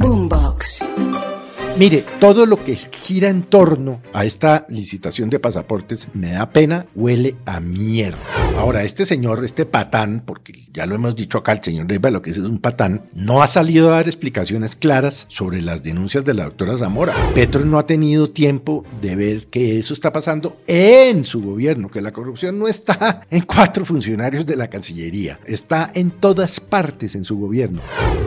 Boombox. Mire, todo lo que gira en torno a esta licitación de pasaportes me da pena, huele a mierda. Ahora, este señor, este patán, porque ya lo hemos dicho acá, el señor Leiva lo que es es un patán, no ha salido a dar explicaciones claras sobre las denuncias de la doctora Zamora. Petro no ha tenido tiempo de ver que eso está pasando en su gobierno, que la corrupción no está en cuatro funcionarios de la Cancillería, está en todas partes en su gobierno.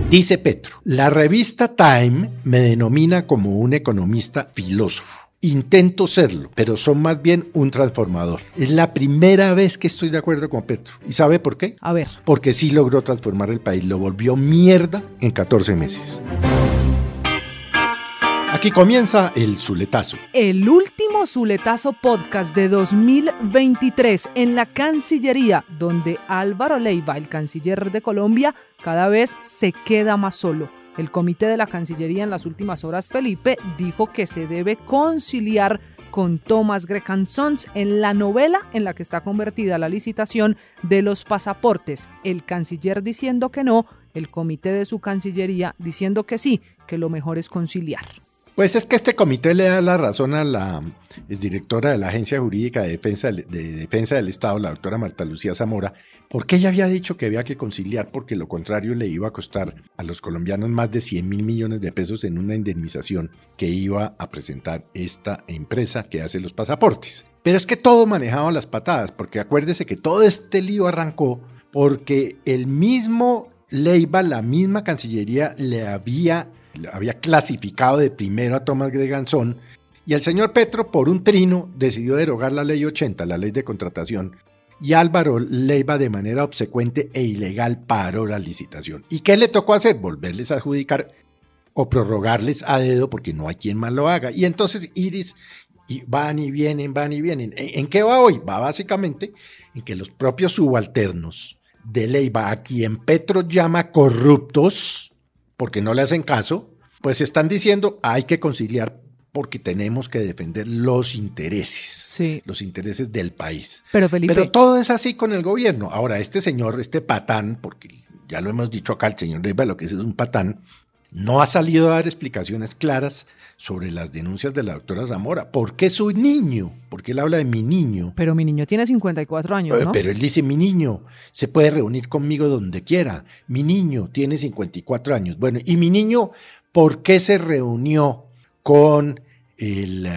Dice Petro, la revista Time me denomina como un economista filósofo. Intento serlo, pero son más bien un transformador. Es la primera vez que estoy de acuerdo con Petro. ¿Y sabe por qué? A ver. Porque sí logró transformar el país, lo volvió mierda en 14 meses. Aquí comienza el Zuletazo. El último Zuletazo podcast de 2023 en la Cancillería, donde Álvaro Leiva, el canciller de Colombia, cada vez se queda más solo. El comité de la Cancillería en las últimas horas, Felipe, dijo que se debe conciliar con Thomas Grecan Sons en la novela en la que está convertida la licitación de los pasaportes. El canciller diciendo que no, el comité de su Cancillería diciendo que sí, que lo mejor es conciliar. Pues es que este comité le da la razón a la directora de la Agencia Jurídica de Defensa, de Defensa del Estado, la doctora Marta Lucía Zamora, porque ella había dicho que había que conciliar porque lo contrario le iba a costar a los colombianos más de 100 mil millones de pesos en una indemnización que iba a presentar esta empresa que hace los pasaportes. Pero es que todo manejaba las patadas, porque acuérdese que todo este lío arrancó porque el mismo Leiva, la misma Cancillería, le había había clasificado de primero a Tomás Greganzón y el señor Petro, por un trino, decidió derogar la ley 80, la ley de contratación, y Álvaro Leiva de manera obsecuente e ilegal paró la licitación. ¿Y qué le tocó hacer? Volverles a adjudicar o prorrogarles a dedo porque no hay quien más lo haga. Y entonces Iris y van y vienen, van y vienen. ¿En, qué va hoy? Va básicamente en que los propios subalternos de Leiva, a quien Petro llama corruptos, porque no le hacen caso, pues están diciendo hay que conciliar porque tenemos que defender los intereses, los intereses del país. Pero Felipe, pero todo es así con el gobierno. Ahora este señor, este patán, porque ya lo hemos dicho acá, el señor Leiva lo que es, es un patán, no ha salido a dar explicaciones claras sobre las denuncias de la doctora Zamora. ¿Por qué su niño? Porque él habla de mi niño. Pero mi niño tiene 54 años, eh, ¿no? Pero él dice, mi niño se puede reunir conmigo donde quiera. Mi niño tiene 54 años. Bueno, ¿y mi niño por qué se reunió con el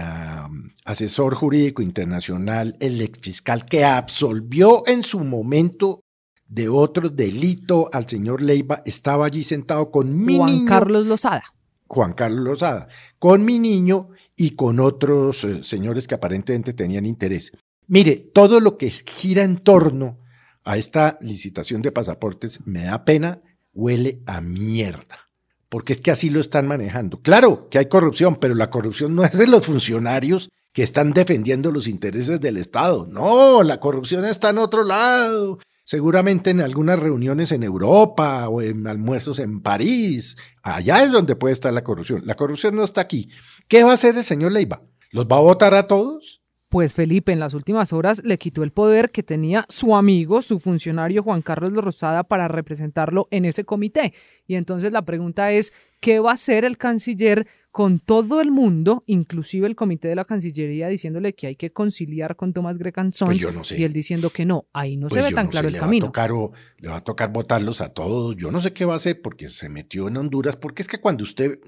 asesor jurídico internacional, el ex fiscal que absolvió en su momento de otro delito al señor Leiva? Estaba allí sentado con mi Juan niño. Carlos Lozada. Juan Carlos Lozada, con mi niño y con otros eh, señores que aparentemente tenían interés. Mire, todo lo que gira en torno a esta licitación de pasaportes me da pena, huele a mierda, porque es que así lo están manejando. Claro que hay corrupción, pero la corrupción no es de los funcionarios que están defendiendo los intereses del Estado. No, la corrupción está en otro lado seguramente en algunas reuniones en Europa o en almuerzos en París. Allá es donde puede estar la corrupción. La corrupción no está aquí. ¿Qué va a hacer el señor Leiva? ¿Los va a votar a todos? Pues Felipe en las últimas horas le quitó el poder que tenía su amigo, su funcionario Juan Carlos Rosada para representarlo en ese comité. Y entonces la pregunta es, ¿qué va a hacer el canciller con todo el mundo, inclusive el comité de la Cancillería, diciéndole que hay que conciliar con Tomás Grecanzón pues yo no sé. y él diciendo que no. Ahí no Pues se ve yo tan no claro sé, el le va a camino. tocar o- le va a tocar votarlos a todos. Yo no sé qué va a hacer porque se metió en Honduras. Porque es que cuando usted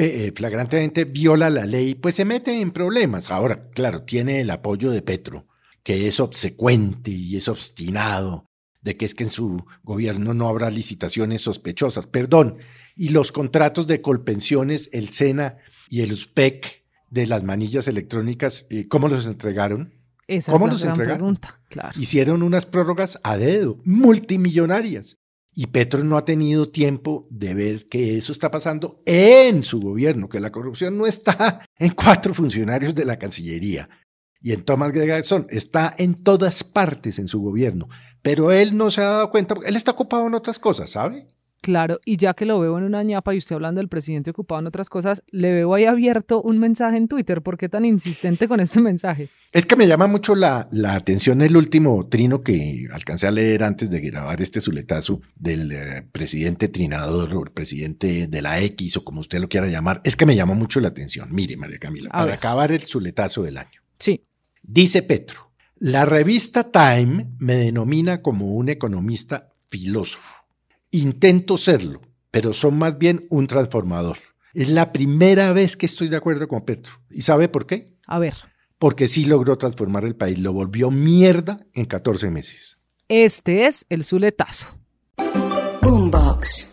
eh, eh, flagrantemente viola la ley, pues se mete en problemas. Ahora, claro, tiene el apoyo de Petro, que es obsecuente y es obstinado de que es que en su gobierno no habrá licitaciones sospechosas. Perdón. Y los contratos de colpensiones, el SENA y el USPEC de las manillas electrónicas, eh, ¿cómo los entregaron? Esa ¿Cómo es la los gran entregaron? pregunta, claro. hicieron unas prórrogas a dedo, multimillonarias. Y Petro no ha tenido tiempo de ver que eso está pasando en su gobierno, que la corrupción no está en cuatro funcionarios de la Cancillería y en Tomás Gregarson, está en todas partes en su gobierno. Pero él no se ha dado cuenta, él está ocupado en otras cosas, ¿sabe? Claro, y ya que lo veo en una ñapa y usted hablando del presidente ocupado en otras cosas, le veo ahí abierto un mensaje en Twitter. ¿Por qué tan insistente con este mensaje? Es que me llama mucho la, la atención el último trino que alcancé a leer antes de grabar este suletazo del eh, presidente trinador o el presidente de la X o como usted lo quiera llamar. Es que me llama mucho la atención. Mire, María Camila, A para ver. acabar el suletazo del año. Sí. Dice Petro, la revista Time me denomina como un economista filósofo. Intento serlo, pero son más bien un transformador. Es la primera vez que estoy de acuerdo con Petro. ¿Y sabe por qué? A ver, Porque sí logró transformar el país, lo volvió mierda en 14 meses. este es el Zuletazo. Boombox.